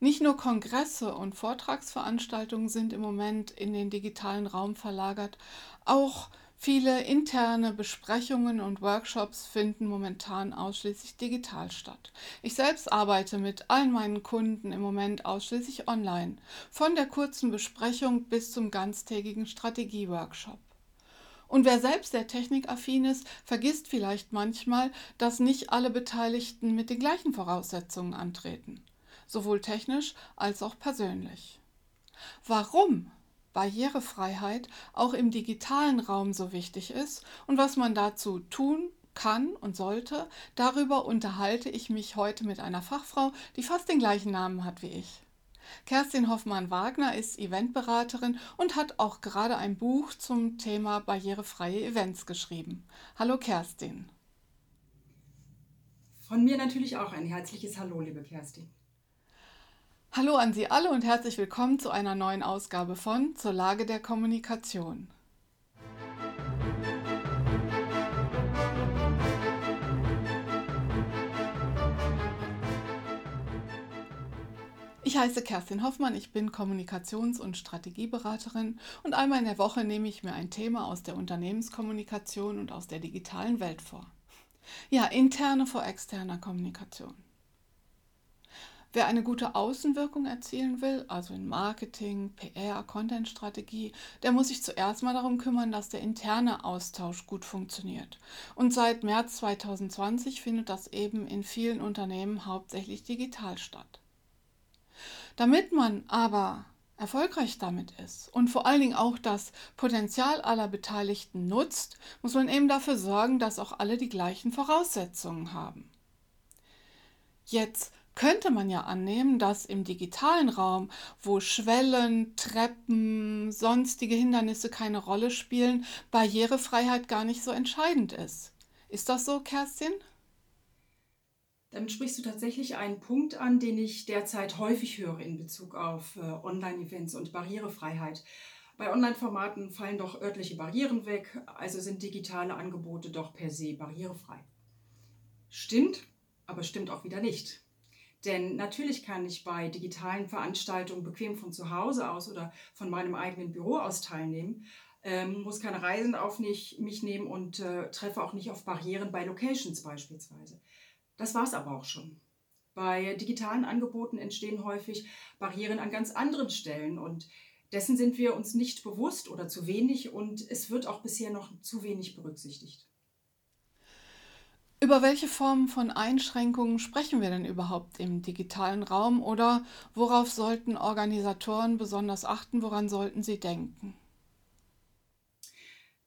Nicht nur Kongresse und Vortragsveranstaltungen sind im Moment in den digitalen Raum verlagert, auch viele interne Besprechungen und Workshops finden momentan ausschließlich digital statt. Ich selbst arbeite mit allen meinen Kunden im Moment ausschließlich online, von der kurzen Besprechung bis zum ganztägigen Strategieworkshop. Und wer selbst sehr technikaffin ist, vergisst vielleicht manchmal, dass nicht alle Beteiligten mit den gleichen Voraussetzungen antreten sowohl technisch als auch persönlich. Warum Barrierefreiheit auch im digitalen Raum so wichtig ist und was man dazu tun kann und sollte, darüber unterhalte ich mich heute mit einer Fachfrau, die fast den gleichen Namen hat wie ich. Kerstin Hoffmann-Wagner ist Eventberaterin und hat auch gerade ein Buch zum Thema barrierefreie Events geschrieben. Hallo Kerstin. Von mir natürlich auch ein herzliches Hallo, liebe Kerstin. Hallo an Sie alle und herzlich willkommen zu einer neuen Ausgabe von Zur Lage der Kommunikation. Ich heiße Kerstin Hoffmann, ich bin Kommunikations- und Strategieberaterin und einmal in der Woche nehme ich mir ein Thema aus der Unternehmenskommunikation und aus der digitalen Welt vor. Ja, interne vor externer Kommunikation. Wer eine gute Außenwirkung erzielen will, also in Marketing, PR, Content-Strategie, der muss sich zuerst mal darum kümmern, dass der interne Austausch gut funktioniert. Und seit März 2020 findet das eben in vielen Unternehmen hauptsächlich digital statt. Damit man aber erfolgreich damit ist und vor allen Dingen auch das Potenzial aller Beteiligten nutzt, muss man eben dafür sorgen, dass auch alle die gleichen Voraussetzungen haben. Jetzt könnte man ja annehmen, dass im digitalen Raum, wo Schwellen, Treppen, sonstige Hindernisse keine Rolle spielen, Barrierefreiheit gar nicht so entscheidend ist. Ist das so, Kerstin? Damit sprichst du tatsächlich einen Punkt an, den ich derzeit häufig höre in Bezug auf äh, Online-Events und Barrierefreiheit. Bei Online-Formaten fallen doch örtliche Barrieren weg, also sind digitale Angebote doch per se barrierefrei. Stimmt, aber stimmt auch wieder nicht. Denn natürlich kann ich bei digitalen Veranstaltungen bequem von zu Hause aus oder von meinem eigenen Büro aus teilnehmen, ähm, muss keine Reisen auf nicht, mich nehmen und äh, treffe auch nicht auf Barrieren bei Locations beispielsweise. Das war es aber auch schon. Bei digitalen Angeboten entstehen häufig Barrieren an ganz anderen Stellen und dessen sind wir uns nicht bewusst oder zu wenig und es wird auch bisher noch zu wenig berücksichtigt. Über welche Formen von Einschränkungen sprechen wir denn überhaupt im digitalen Raum oder worauf sollten Organisatoren besonders achten, woran sollten sie denken?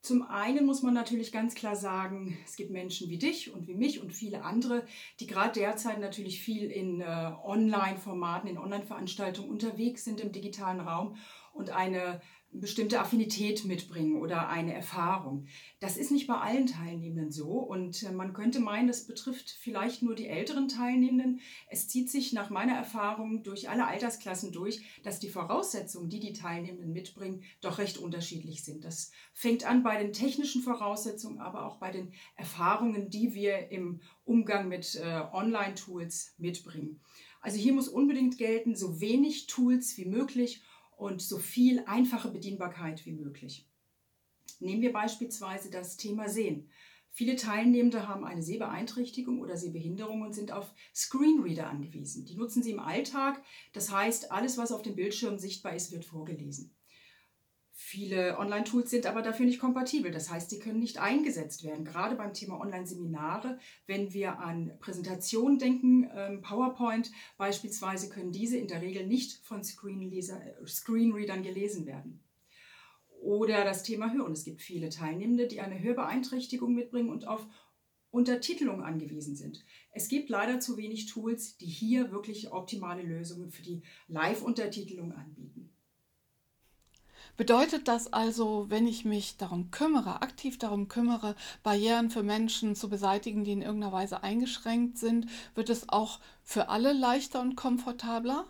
Zum einen muss man natürlich ganz klar sagen, es gibt Menschen wie dich und wie mich und viele andere, die gerade derzeit natürlich viel in äh, Online-Formaten, in Online-Veranstaltungen unterwegs sind im digitalen Raum und eine bestimmte Affinität mitbringen oder eine Erfahrung. Das ist nicht bei allen Teilnehmenden so und äh, man könnte meinen, das betrifft vielleicht nur die älteren Teilnehmenden. Es zieht sich nach meiner Erfahrung durch alle Altersklassen durch, dass die Voraussetzungen, die die Teilnehmenden mitbringen, doch recht unterschiedlich sind. Das fängt an bei den technischen Voraussetzungen, aber auch bei den Erfahrungen, die wir im Umgang mit äh, Online-Tools mitbringen. Also hier muss unbedingt gelten, so wenig Tools wie möglich und so viel einfache Bedienbarkeit wie möglich. Nehmen wir beispielsweise das Thema Sehen. Viele Teilnehmende haben eine Sehbeeinträchtigung oder Sehbehinderung und sind auf Screenreader angewiesen. Die nutzen sie im Alltag. Das heißt, alles, was auf dem Bildschirm sichtbar ist, wird vorgelesen. Viele Online-Tools sind aber dafür nicht kompatibel. Das heißt, sie können nicht eingesetzt werden. Gerade beim Thema Online-Seminare, wenn wir an Präsentationen denken, ähm, PowerPoint beispielsweise, können diese in der Regel nicht von äh, Screenreadern gelesen werden. Oder das Thema Hören. Es gibt viele Teilnehmende, die eine Hörbeeinträchtigung mitbringen und auf Untertitelung angewiesen sind. Es gibt leider zu wenig Tools, die hier wirklich optimale Lösungen für die Live-Untertitelung anbieten. Bedeutet das also, wenn ich mich darum kümmere, aktiv darum kümmere, Barrieren für Menschen zu beseitigen, die in irgendeiner Weise eingeschränkt sind, wird es auch für alle leichter und komfortabler?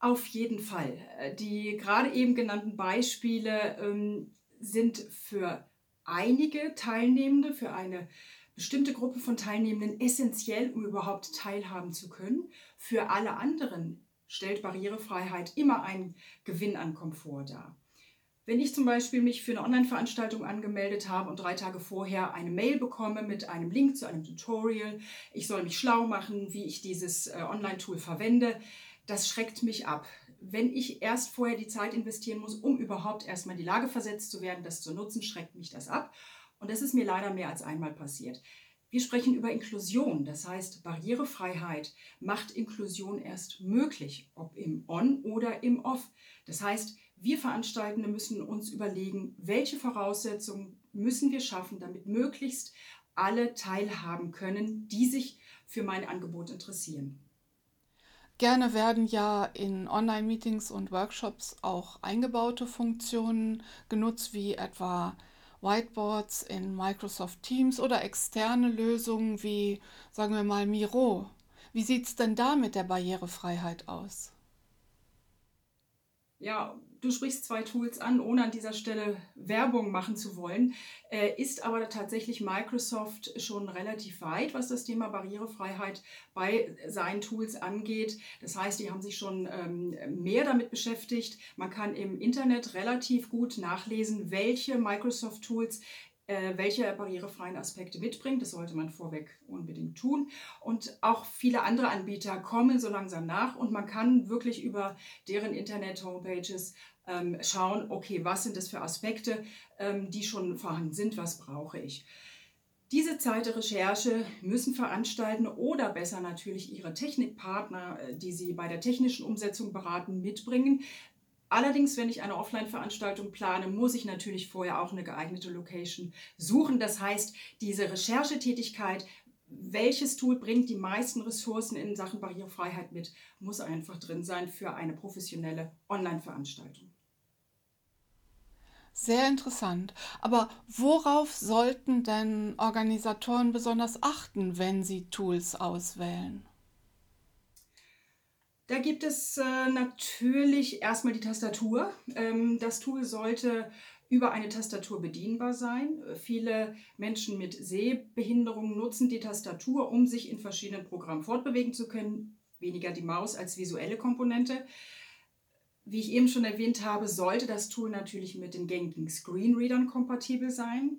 Auf jeden Fall. Die gerade eben genannten Beispiele ähm, sind für einige Teilnehmende, für eine bestimmte Gruppe von Teilnehmenden essentiell, um überhaupt teilhaben zu können. Für alle anderen stellt Barrierefreiheit immer einen Gewinn an Komfort dar. Wenn ich zum Beispiel mich für eine Online-Veranstaltung angemeldet habe und drei Tage vorher eine Mail bekomme mit einem Link zu einem Tutorial, ich soll mich schlau machen, wie ich dieses äh, Online-Tool verwende, das schreckt mich ab. Wenn ich erst vorher die Zeit investieren muss, um überhaupt erstmal in die Lage versetzt zu werden, das zu nutzen, schreckt mich das ab. Und das ist mir leider mehr als einmal passiert. Wir sprechen über Inklusion, das heißt Barrierefreiheit macht Inklusion erst möglich, ob im On oder im Off. Das heißt, wir Veranstaltende müssen uns überlegen, welche Voraussetzungen müssen wir schaffen, damit möglichst alle teilhaben können, die sich für mein Angebot interessieren. Gerne werden ja in Online-Meetings und Workshops auch eingebaute Funktionen genutzt, wie etwa Whiteboards in Microsoft Teams oder externe Lösungen wie, sagen wir mal, Miro. Wie sieht es denn da mit der Barrierefreiheit aus? Ja, du sprichst zwei Tools an, ohne an dieser Stelle Werbung machen zu wollen, äh, ist aber tatsächlich Microsoft schon relativ weit, was das Thema Barrierefreiheit bei seinen Tools angeht. Das heißt, die haben sich schon ähm, mehr damit beschäftigt. Man kann im Internet relativ gut nachlesen, welche Microsoft-Tools äh, welche barrierefreien Aspekte mitbringt. Das sollte man vorweg unbedingt tun. Und auch viele andere Anbieter kommen so langsam nach und man kann wirklich über deren Internet-Homepages ähm, schauen, okay, was sind das für Aspekte, ähm, die schon vorhanden sind, was brauche ich. Diese Zeit der Recherche müssen veranstalten oder besser natürlich ihre Technikpartner, äh, die sie bei der technischen Umsetzung beraten, mitbringen. Allerdings, wenn ich eine Offline-Veranstaltung plane, muss ich natürlich vorher auch eine geeignete Location suchen. Das heißt, diese Recherchetätigkeit, welches Tool bringt die meisten Ressourcen in Sachen Barrierefreiheit mit, muss einfach drin sein für eine professionelle Online-Veranstaltung. Sehr interessant. Aber worauf sollten denn Organisatoren besonders achten, wenn sie Tools auswählen? Da gibt es äh, natürlich erstmal die Tastatur. Ähm, das Tool sollte über eine Tastatur bedienbar sein. Viele Menschen mit Sehbehinderungen nutzen die Tastatur, um sich in verschiedenen Programmen fortbewegen zu können. Weniger die Maus als visuelle Komponente. Wie ich eben schon erwähnt habe, sollte das Tool natürlich mit den gängigen Screenreadern kompatibel sein.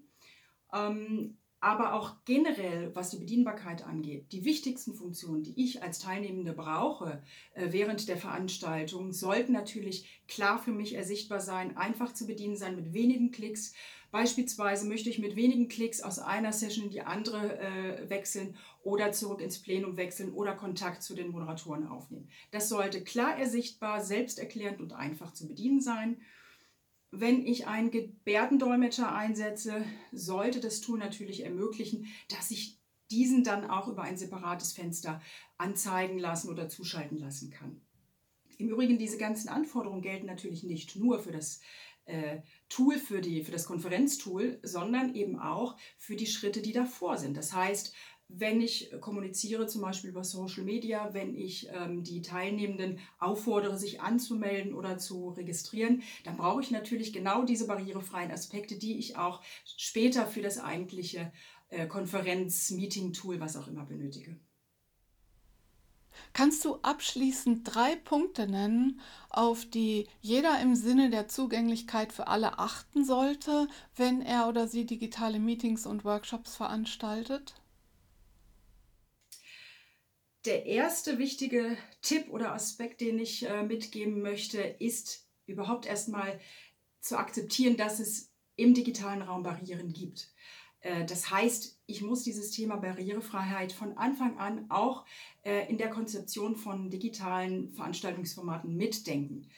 Ähm, aber auch generell, was die Bedienbarkeit angeht, die wichtigsten Funktionen, die ich als Teilnehmende brauche äh, während der Veranstaltung, sollten natürlich klar für mich ersichtbar sein, einfach zu bedienen sein mit wenigen Klicks. Beispielsweise möchte ich mit wenigen Klicks aus einer Session in die andere äh, wechseln oder zurück ins Plenum wechseln oder Kontakt zu den Moderatoren aufnehmen. Das sollte klar ersichtbar, selbsterklärend und einfach zu bedienen sein. Wenn ich einen Gebärdendolmetscher einsetze, sollte das Tool natürlich ermöglichen, dass ich diesen dann auch über ein separates Fenster anzeigen lassen oder zuschalten lassen kann. Im Übrigen, diese ganzen Anforderungen gelten natürlich nicht nur für das Tool, für, die, für das Konferenztool, sondern eben auch für die Schritte, die davor sind. Das heißt, wenn ich kommuniziere, zum Beispiel über Social Media, wenn ich ähm, die Teilnehmenden auffordere, sich anzumelden oder zu registrieren, dann brauche ich natürlich genau diese barrierefreien Aspekte, die ich auch später für das eigentliche äh, Konferenz-Meeting-Tool, was auch immer, benötige. Kannst du abschließend drei Punkte nennen, auf die jeder im Sinne der Zugänglichkeit für alle achten sollte, wenn er oder sie digitale Meetings und Workshops veranstaltet? Der erste wichtige Tipp oder Aspekt, den ich äh, mitgeben möchte, ist überhaupt erstmal zu akzeptieren, dass es im digitalen Raum Barrieren gibt. Äh, das heißt, ich muss dieses Thema Barrierefreiheit von Anfang an auch äh, in der Konzeption von digitalen Veranstaltungsformaten mitdenken.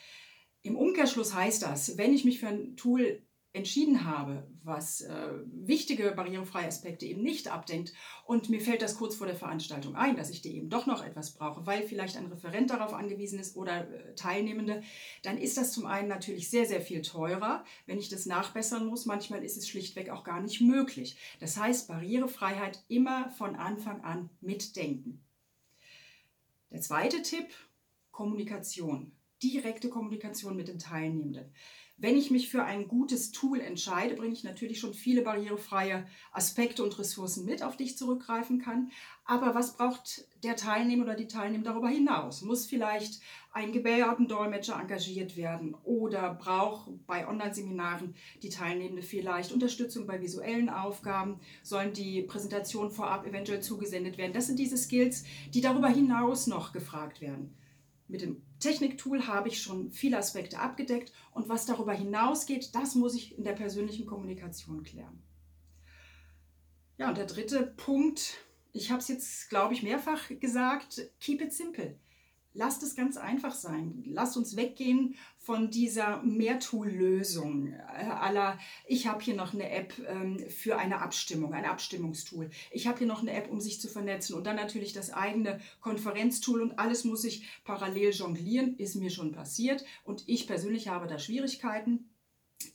Im Umkehrschluss heißt das, wenn ich mich für ein Tool entschieden habe, was äh, wichtige barrierefreie Aspekte eben nicht abdenkt und mir fällt das kurz vor der Veranstaltung ein, dass ich dir eben doch noch etwas brauche, weil vielleicht ein Referent darauf angewiesen ist oder äh, Teilnehmende, dann ist das zum einen natürlich sehr, sehr viel teurer, wenn ich das nachbessern muss. Manchmal ist es schlichtweg auch gar nicht möglich. Das heißt, Barrierefreiheit immer von Anfang an mitdenken. Der zweite Tipp, Kommunikation, direkte Kommunikation mit den Teilnehmenden. Wenn ich mich für ein gutes Tool entscheide, bringe ich natürlich schon viele barrierefreie Aspekte und Ressourcen mit, auf die ich zurückgreifen kann. Aber was braucht der Teilnehmer oder die Teilnehmer darüber hinaus? Muss vielleicht ein Gebärdendolmetscher engagiert werden oder braucht bei Online-Seminaren die Teilnehmende vielleicht Unterstützung bei visuellen Aufgaben? Sollen die Präsentationen vorab eventuell zugesendet werden? Das sind diese Skills, die darüber hinaus noch gefragt werden. Mit dem Techniktool habe ich schon viele Aspekte abgedeckt und was darüber hinausgeht, das muss ich in der persönlichen Kommunikation klären. Ja, und der dritte Punkt, ich habe es jetzt, glaube ich, mehrfach gesagt, keep it simple. Lasst es ganz einfach sein. Lasst uns weggehen von dieser Mehrtool-Lösung äh, aller, ich habe hier noch eine App ähm, für eine Abstimmung, ein Abstimmungstool. Ich habe hier noch eine App, um sich zu vernetzen und dann natürlich das eigene Konferenztool und alles muss ich parallel jonglieren, ist mir schon passiert und ich persönlich habe da Schwierigkeiten.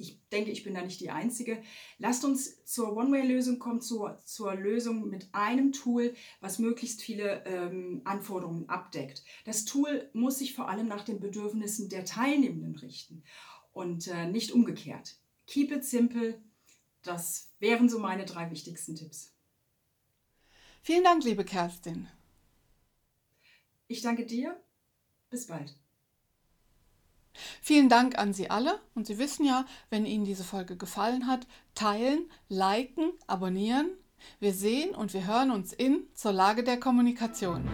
Ich denke, ich bin da nicht die Einzige. Lasst uns zur One-Way-Lösung kommen, zur, zur Lösung mit einem Tool, was möglichst viele ähm, Anforderungen abdeckt. Das Tool muss sich vor allem nach den Bedürfnissen der Teilnehmenden richten und äh, nicht umgekehrt. Keep it simple. Das wären so meine drei wichtigsten Tipps. Vielen Dank, liebe Kerstin. Ich danke dir. Bis bald. Vielen Dank an Sie alle und Sie wissen ja, wenn Ihnen diese Folge gefallen hat, teilen, liken, abonnieren. Wir sehen und wir hören uns in zur Lage der Kommunikation.